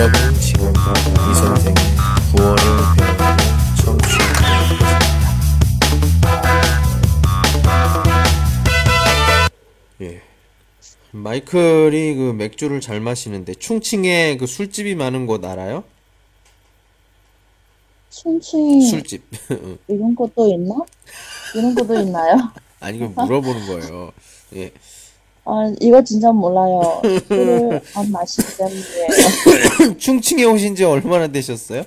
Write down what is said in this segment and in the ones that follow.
여러분 지금부터 이 선생의 구월을 배우고 청취하고 있습니다. 예. 마이클이 그 맥주를 잘 마시는데 충칭에 그 술집이 많은 곳 알아요? 춘칭 술집. 이런 것도 있나? 이런 것도 있나요? 아니 이거 물어보는 거예요. 예. 아, 이거 진짜 몰라요. 술을 안 마시기 때문에. 충칭에 오신 지 얼마나 되셨어요?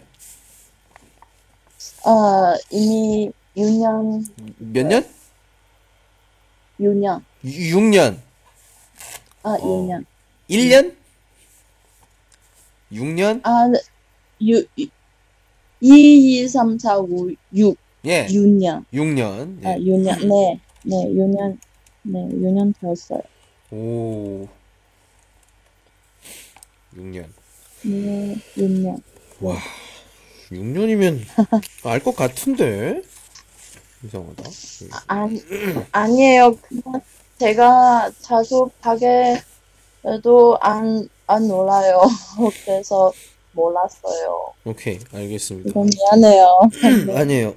아, 이미 6년, 몇 년? 6년. 6년. 아, 6년. 1년? 6년? 아, 6, 2, 2, 3, 4, 5, 6, 예. 6년. 6년. 아, 예. 6년. 네, 네, 6년. 네, 6년 되었어요. 오. 6년. 네, 6년. 와. 6년이면 알 것 같은데? 이상하다. 아니, 아니에요. 그냥 제가 자주 가게에도 안, 안 놀아요. 그래서 몰랐어요. 오케이. 알겠습니다. 이건 미안해요. 네. 아니에요.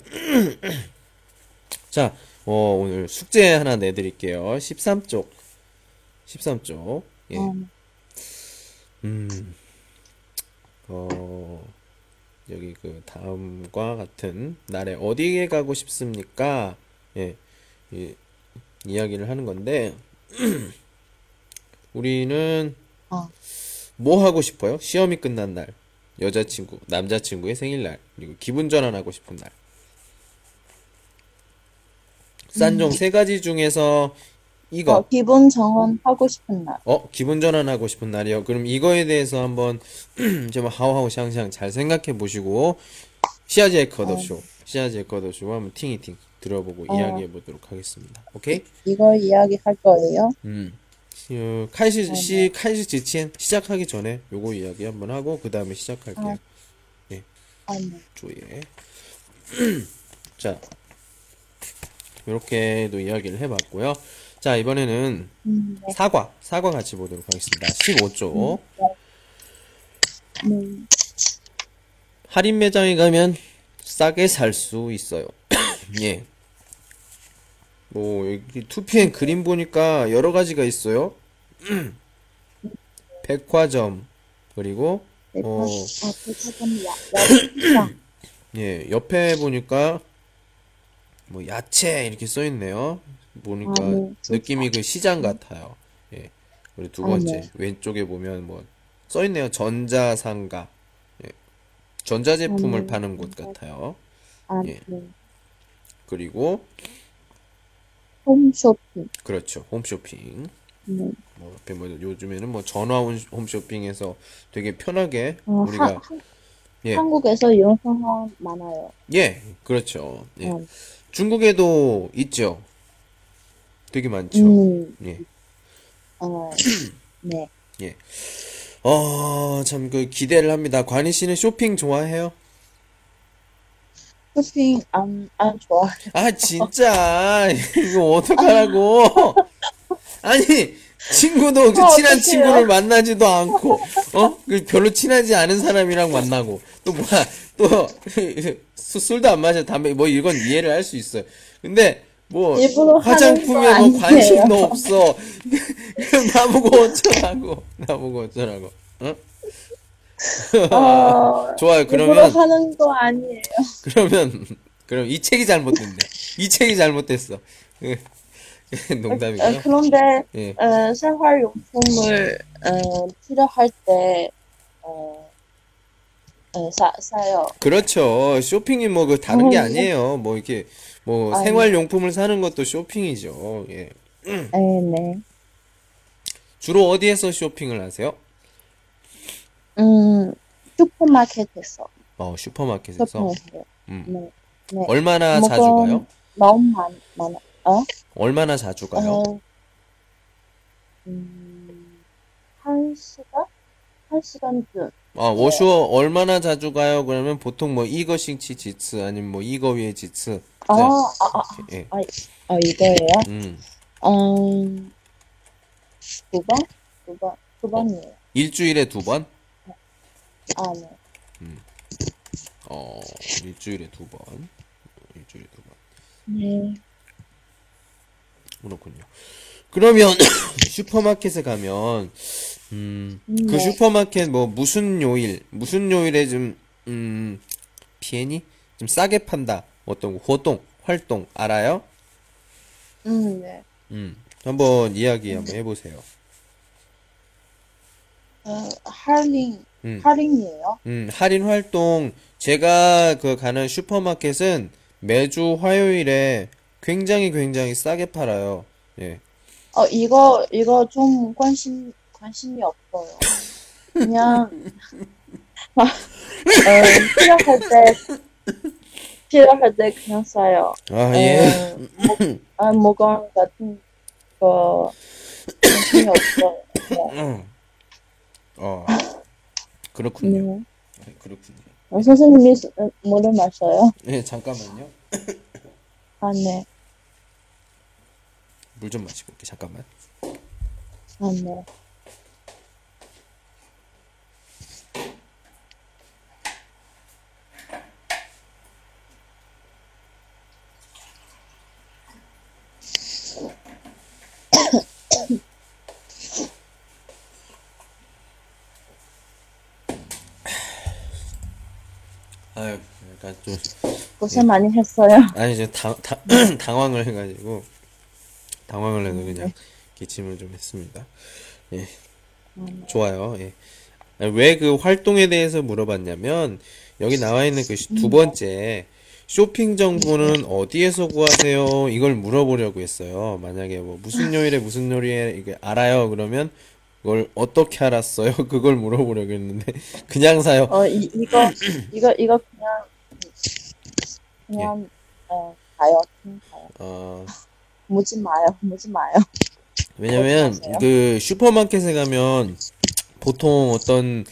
자, 어, 오늘 숙제 하나 내드릴게요. 13쪽. 13쪽. 예. 음, 음, 어, 여기 그 다음과 같은 날에 어디에 가고 싶습니까? 예, 이, 이야기를 하는 건데, 우리는 어. 뭐 하고 싶어요? 시험이 끝난 날, 여자친구, 남자친구의 생일날, 그리고 기분 전환하고 싶은 날. 싼종 세 가지 중에서 이거, 어, 기분 정원 하고 싶은 날. 어, 기분 전환하고 싶은 날이요. 그럼 이거에 대해서 한번 좀 하오하오 샹샹 잘 생각해 보시고 시아제 커더쇼, 시아제 커더쇼 한번 팅이팅 들어보고 어. 이야기해 보도록 하겠습니다. 오케이? 이거 이야기 할 거예요. 음. 어, 카이시 시 카이시 지친 시작하기 전에 요거 이야기 한번 하고 그 다음에 시작할게요. 아, 네. 조예. 자, 이렇게도 이야기를 해봤고요. 자, 이번에는 음, 네. 사과, 사과 같이 보도록 하겠습니다. 15조. 네. 할인 매장에 가면 싸게 살 수 있어요. 예. 뭐, 여기 2PM 그림 보니까 여러 가지가 있어요. 백화점, 그리고, 어, 아, 백화점 야, 야시장. 예, 옆에 보니까, 뭐, 야채, 이렇게 써 있네요. 보니까, 아, 네. 느낌이 그 시장 같아요. 예. 그리고 두 아, 번째, 네. 왼쪽에 보면 뭐, 써 있네요. 전자상가. 예. 전자제품을 아, 네. 파는 곳 같아요. 아, 예. 네. 그리고, 홈쇼핑. 그렇죠. 홈쇼핑. 네. 뭐, 뭐, 요즘에는 뭐, 전화 홈- 홈쇼핑에서 되게 편하게 어, 우리가, 하, 한, 예, 한국에서 이런 상황 많아요. 예, 그렇죠. 예. 어, 중국에도 있죠. 되게 많죠. 음, 예. 어, 네. 어, 참, 그, 기대를 합니다. 관희 씨는 쇼핑 좋아해요? 쇼핑 안, 안 좋아해요. 아, 진짜. 이거 어떡하라고. 아니, 친구도 그 어, 친한? 친구를 만나지도 않고, 어? 그 별로 친하지 않은 사람이랑 만나고, 또 뭐야, 또, 수- 술도 안 마셔, 담배, 뭐 이건 이해를 할 수 있어요. 근데, 뭐, 화장품에 거 뭐. 관심도 없어. 그럼 나보고 어쩌라고. 나보고 어쩌라고. 어? 어, 좋아요. 그러면, 하는 거 아니에요. 그러면, 그럼 이 책이 잘못됐네. 이 책이 잘못됐어. 농담이고요. 어, 그런데 예. 어, 생활용품을 어, 필요할 때 어, 어, 사, 사요. 그렇죠. 쇼핑이 뭐 그 다른 게 어, 아니에요. 뭐 이렇게 뭐 아니. 생활용품을 사는 것도 쇼핑이죠. 예. 네, 네. 주로 어디에서 쇼핑을 하세요? 음, 슈퍼마켓에서 어, 슈퍼마켓에서. 쇼핑해요. 음. 네, 네. 얼마나 자주 가요? 너무 많, 많아. 어? 얼마나 자주 가요? 어, 음, 한 시간? 한 시간쯤. 아, 워슈어 얼마나 자주 가요? 그러면 보통 뭐 이거싱치 지츠 아니면 뭐 이거 위에 지츠. 아, 네. 아, 아, 예. 아, 아, 이거예요? 음. 음, 두 번? 두 번, 두 번이에요. 일주일에 두 번? 아, 네. 어, 일주일에 두 번. 일주일에 두 번. 네. 그렇군요. 그러면 슈퍼마켓에 가면 음, 그 네. 슈퍼마켓 뭐 무슨 요일, 무슨 요일에 좀 음, 비행이 좀 싸게 판다. 어떤活动, 활동 알아요? 음, 네. 음. 한번 이야기 한번 해보세요. 어, 할인, 음. 할인이에요? 음, 할인 활동 제가 그 가는 슈퍼마켓은 매주 화요일에 굉장히 굉장히 싸게 팔아요. 예. 어, 이거, 이거 좀 관심, 관심이 없어요. 그냥, 어, 필요할 때, 필요할 때 그냥 사요. 아, 예. 어, 뭐, 아, 물건 같은 거, 관심이 없어요. 네. 어. 그렇군요. 네. 네, 그렇군요. 어, 선생님이 수- 어, 물을 마셔요? 네, 잠깐만요. 아, 네. 물 좀 마시고 올게. 잠깐만. 아, 네. 아유, 약간 좀 고생 많이 했어요. 아니 이제 당, 당, 당황을 해가지고 당황을 해서 그냥 기침을 좀 했습니다. 예, 좋아요. 예. 왜 그 활동에 대해서 물어봤냐면 여기 나와 있는 그 두 번째 쇼핑 정보는 어디에서 구하세요? 이걸 물어보려고 했어요. 만약에 뭐 무슨 요일에 무슨 요일에 이게 알아요? 그러면 그걸 어떻게 알았어요? 그걸 물어보려고 했는데 그냥 사요. 어, 이, 이거, 이거, 이거 그냥, 그냥, 어, 가요. 그냥 가요. 어, 묻지 마요. 묻지 마요. 왜냐면 하세요? 그 슈퍼마켓에 가면 보통 어떤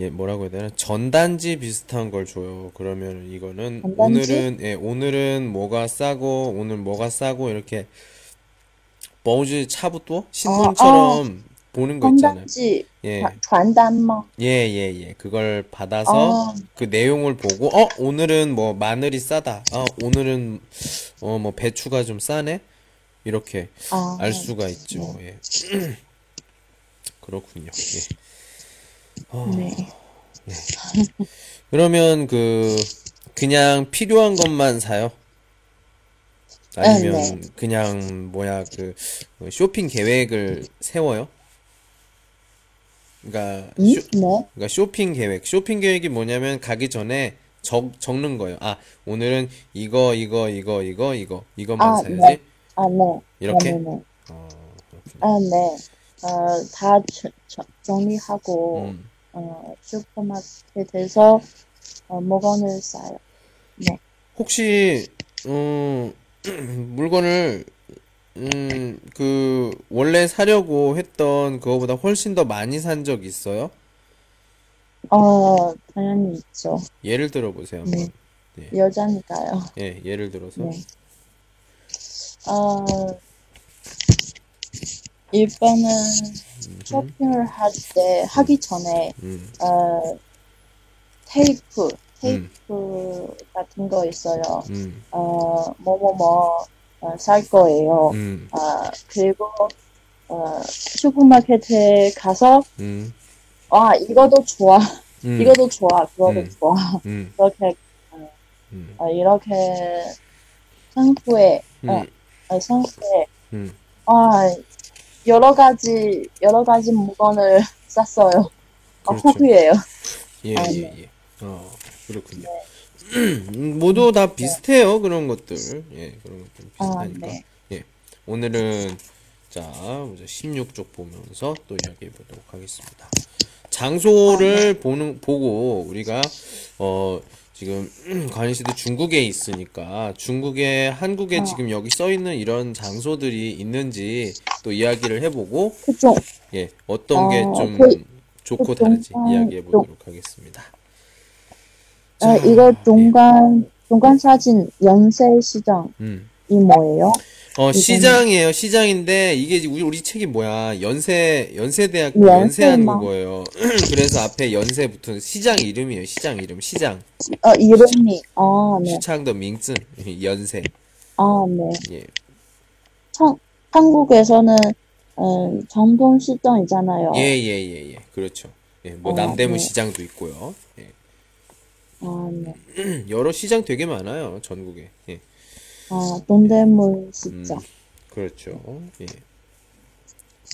예 뭐라고 해야 되나 전단지 비슷한 걸 줘요. 그러면 이거는 전단지? 오늘은 예 오늘은 뭐가 싸고 오늘 뭐가 싸고 이렇게 뭐지 차부터 신문처럼 보는 거 있잖아요. 건담지 예, 전담망. 예, 예, 예. 그걸 받아서 어. 그 내용을 보고, 어, 오늘은 뭐 마늘이 싸다. 어, 오늘은 어, 뭐 배추가 좀 싸네. 이렇게 아, 알 수가 있죠. 예. 그렇군요. 예. 어, 네. 네. 그러면 그 그냥 필요한 것만 사요? 아니면 그냥 뭐야 그, 그 쇼핑 계획을 세워요? 그러니까, 음? 쇼, 네. 그러니까 쇼핑 계획. 쇼핑 계획이 뭐냐면 가기 전에 적, 적는 거예요. 아, 오늘은 이거, 이거, 이거, 이거, 이거, 이것만 아, 사야지. 네. 아, 네. 이렇게? 네, 네, 네. 어, 그렇구나. 아, 네. 어, 다 저- 저- 정리하고, 음, 어, 슈퍼마켓에서, 어, 물건을 사요. 혹시, 음, 물건을, 음, 그, 원래 사려고 했던 그거보다 훨씬 더 많이 산 적 있어요? 어, 당연히 있죠. 예를 들어 보세요, 한번. 네. 여자니까요. 예, 예를 들어서. 네. 어, 일단은 쇼핑을 할 때, 하기 전에, 음, 어, 테이프, 테이프 같은 거 있어요. 음, 어, 뭐뭐뭐, 어, 살 거예요. 음, 아, 그리고, 어, 슈퍼마켓에 가서, 음, 아, 이거도 좋아. 음, 이거도 좋아. 그거도 음. 좋아. 음, 이렇게, 음, 어, 이렇게, 상부에, 어, 음, 어, 상부에, 음. 아, 여러 가지, 여러 가지 물건을 쌌어요. 아, 그렇죠. 후회해요. 예, 아, 예, 네. 예. 어, 그렇군요. 음, 모두 다 비슷해요, 그런 것들. 예, 그런 것들 아, 비슷하니까. 네. 예. 오늘은, 자, 먼저 16쪽 보면서 또 이야기해 보도록 하겠습니다. 장소를 보는, 보고, 우리가, 어, 지금, 관희 씨도 중국에 있으니까, 중국에, 한국에 어. 지금 여기 써 있는 이런 장소들이 있는지 또 이야기를 해보고, 그쪽, 예, 어떤 게 어, 좀 그- 좋고 그 다른지 이야기해 보도록 하겠습니다. 어, 이거 중간, 중간 사진 연세 시장이 음. 뭐예요? 어, 시장이에요. 시장인데 이게 이제 우리, 우리 책이 뭐야? 연세 연세대학교 연세마. 연세한국어예요. 그래서 앞에 연세 붙은 시장 이름이에요. 시장 이름. 시장. 어, 이름이, 아, 네. 시창도 밍증. 연세. 아, 네. 예. 청, 한국에서는, 음, 정동 시장이잖아요. 예, 예, 예, 예. 그렇죠. 예, 뭐 어, 남대문 네. 시장도 있고요. 예. 아, 네. 여러 시장 되게 많아요. 전국에. 예. 아, 동대문 시장. 그렇죠. 예.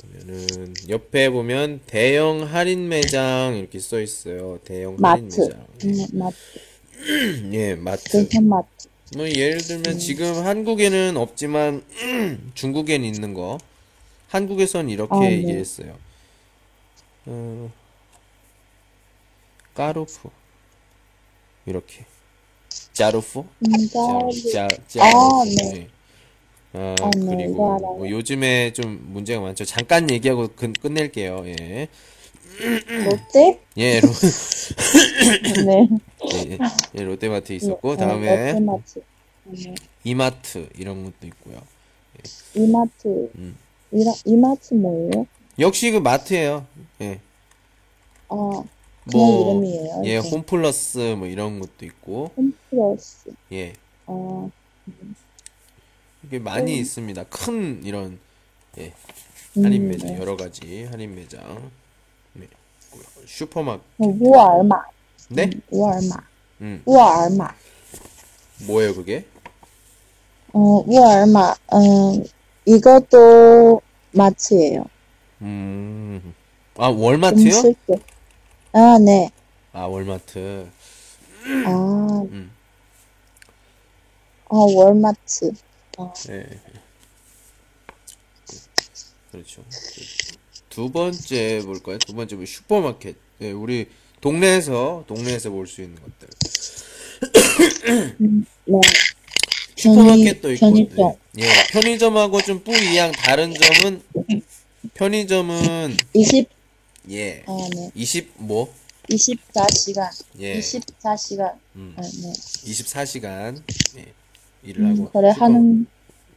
그러면은 옆에 보면 대형 할인 매장 이렇게 써 있어요. 대형 할인 마트. 매장. 네, 마트. 예, 마트. 대형 마트. 뭐 예를 들면 지금 한국에는 없지만 중국엔 있는 거. 한국에선 이렇게 아, 네. 얘기했어요. 어, 까루프. 이렇게. 짜루프? 음, 짜, 짜루. 짜, 아. 네. 예. 네, 그리고 알아요. 뭐 요즘에 좀 문제가 많죠. 잠깐 얘기하고 끝, 끝낼게요. 예. 롯데? 예, 로, 네. 예, 예, 롯데마트 있었고, 어, 다음에 롯데마트. 네. 이마트 이런 것도 있고요. 이마트. 음. 이라, 이마트 뭐예요? 역시 그 마트예요. 예. 아, 뭐, 이름이에요. 예, 이렇게. 홈플러스 뭐 이런 것도 있고, 홈플러스. 예. 아, 이게 많이 음. 있습니다. 큰 이런 예, 할인 음, 매장 네. 여러 가지 할인 매장. 네. 있고요. 슈퍼마켓. 沃尔玛. 네?沃尔玛. 음. 沃尔玛. 뭐예요, 그게? 어, 沃尔玛. 음, 이것도 마트예요. 음. 아, 월마트요? 음식도. 아, 네. 아, 월마트. 아, 음. 아, 월마트. 예. 그렇죠. 두 번째 볼까요? 두 번째 뭐 슈퍼마켓. 예, 우리 동네에서 동네에서 볼 수 있는 것들. 네. 슈퍼마켓도 있고. 편의점. 예, 예, 편의점하고 좀 뿌이양 다른 점은 편의점은 20, 예, 아, 네. 20 뭐? 24시간. 예, 24시간. 음, 아, 네. 24시간 예, 일을 음, 하고 그래, 슈퍼- 하는,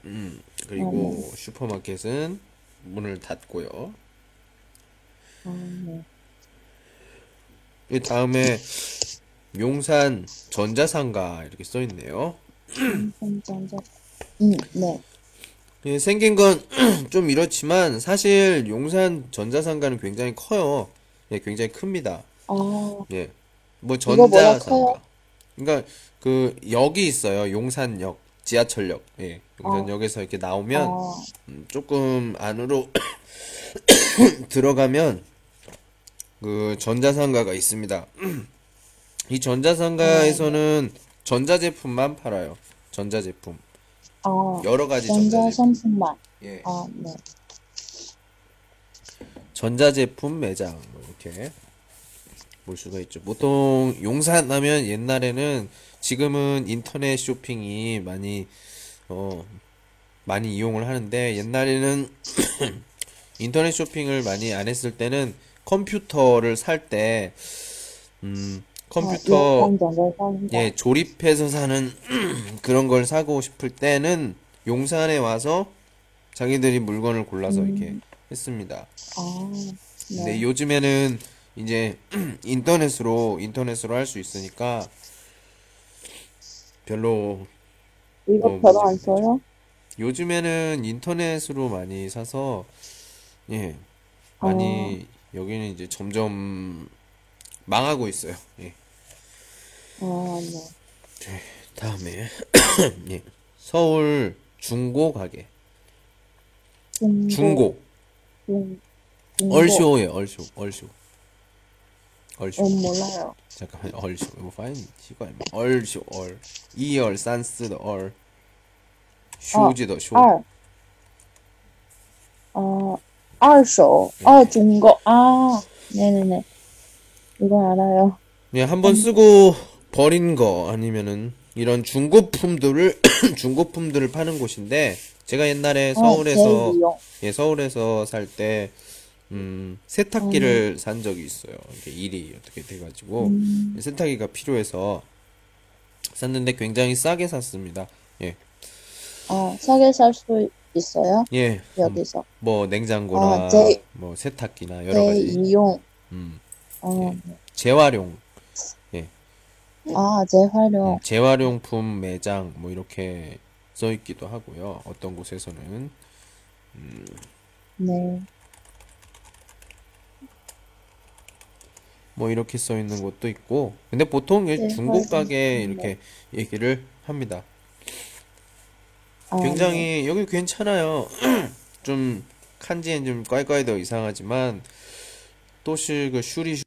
음, 그리고 슈퍼마켓은 문을 닫고요. 아, 네. 이 다음에 용산 전자상가 이렇게 써 있네요. 전자. 음, 네. 예, 생긴 건 좀 이렇지만 사실 용산 전자상가는 굉장히 커요. 예, 굉장히 큽니다. 아, 예. 뭐 이거 전자상가. 그러니까 그 역이 있어요. 용산역, 지하철역. 예. 용산역에서 이렇게 나오면 아, 음, 조금 안으로 들어가면 그 전자상가가 있습니다. 이 전자상가에서는 전자제품만 팔아요. 전자제품. 아, 여러 가지 전자 전자제품. 상품만. 예. 아, 네. 전자제품 매장 뭐 이렇게 볼 수가 있죠. 보통 용산 하면 옛날에는 지금은 인터넷 쇼핑이 많이 어 많이 이용을 하는데 옛날에는 인터넷 쇼핑을 많이 안 했을 때는 컴퓨터를 살 때 음, 컴퓨터 아, 상품. 예, 조립해서 사는 그런 걸 사고 싶을 때는 용산에 와서 자기들이 물건을 골라서 이렇게 했습니다. 아, 근데 네. 요즘에는 이제 인터넷으로 인터넷으로 할 수 있으니까 별로 이거 어, 별로 안 써요? 요즘에는 인터넷으로 많이 사서 예 많이 어. 여기는 이제 점점 망하고 있어요. 예. 아, 네. 다음에 예. 서울 중고 가게 중고. 중고 중, 중고. 얼쇼예요 얼쇼 얼쇼 얼쇼 어, 몰라요. 잠깐만 얼쇼 이거 파인 시간 얼쇼 얼 이얼 산스더 얼 쇼지더 쇼 二，어, 二手, 아, 중고, 아, 네네네. 이거 알아요. 예, 한 번 쓰고 버린 거 아니면은 이런 중고품들을 중고품들을 파는 곳인데 제가 옛날에 어, 서울에서 재이용. 예 서울에서 살 때 음, 세탁기를 산 적이 있어요. 이게 일이 어떻게 돼 가지고 음, 세탁기가 필요해서 샀는데 굉장히 싸게 샀습니다. 예. 아, 싸게 살 수 있어요? 예, 음, 여기서. 뭐 냉장고나 아, 제- 뭐 세탁기나 여러 가지 재이용, 음, 어, 재활용, 아, 재활용. 음, 재활용품 매장 뭐 이렇게 써 있기도 하고요. 어떤 곳에서는 네. 뭐 이렇게 써 있는 곳도 있고, 근데 보통 이 네, 중국. 가게 이렇게 얘기를 합니다. 아, 네. 굉장히 여기 괜찮아요. 좀 칸지엔 좀 꽈이꽈이 더 이상하지만 또시 그 슈리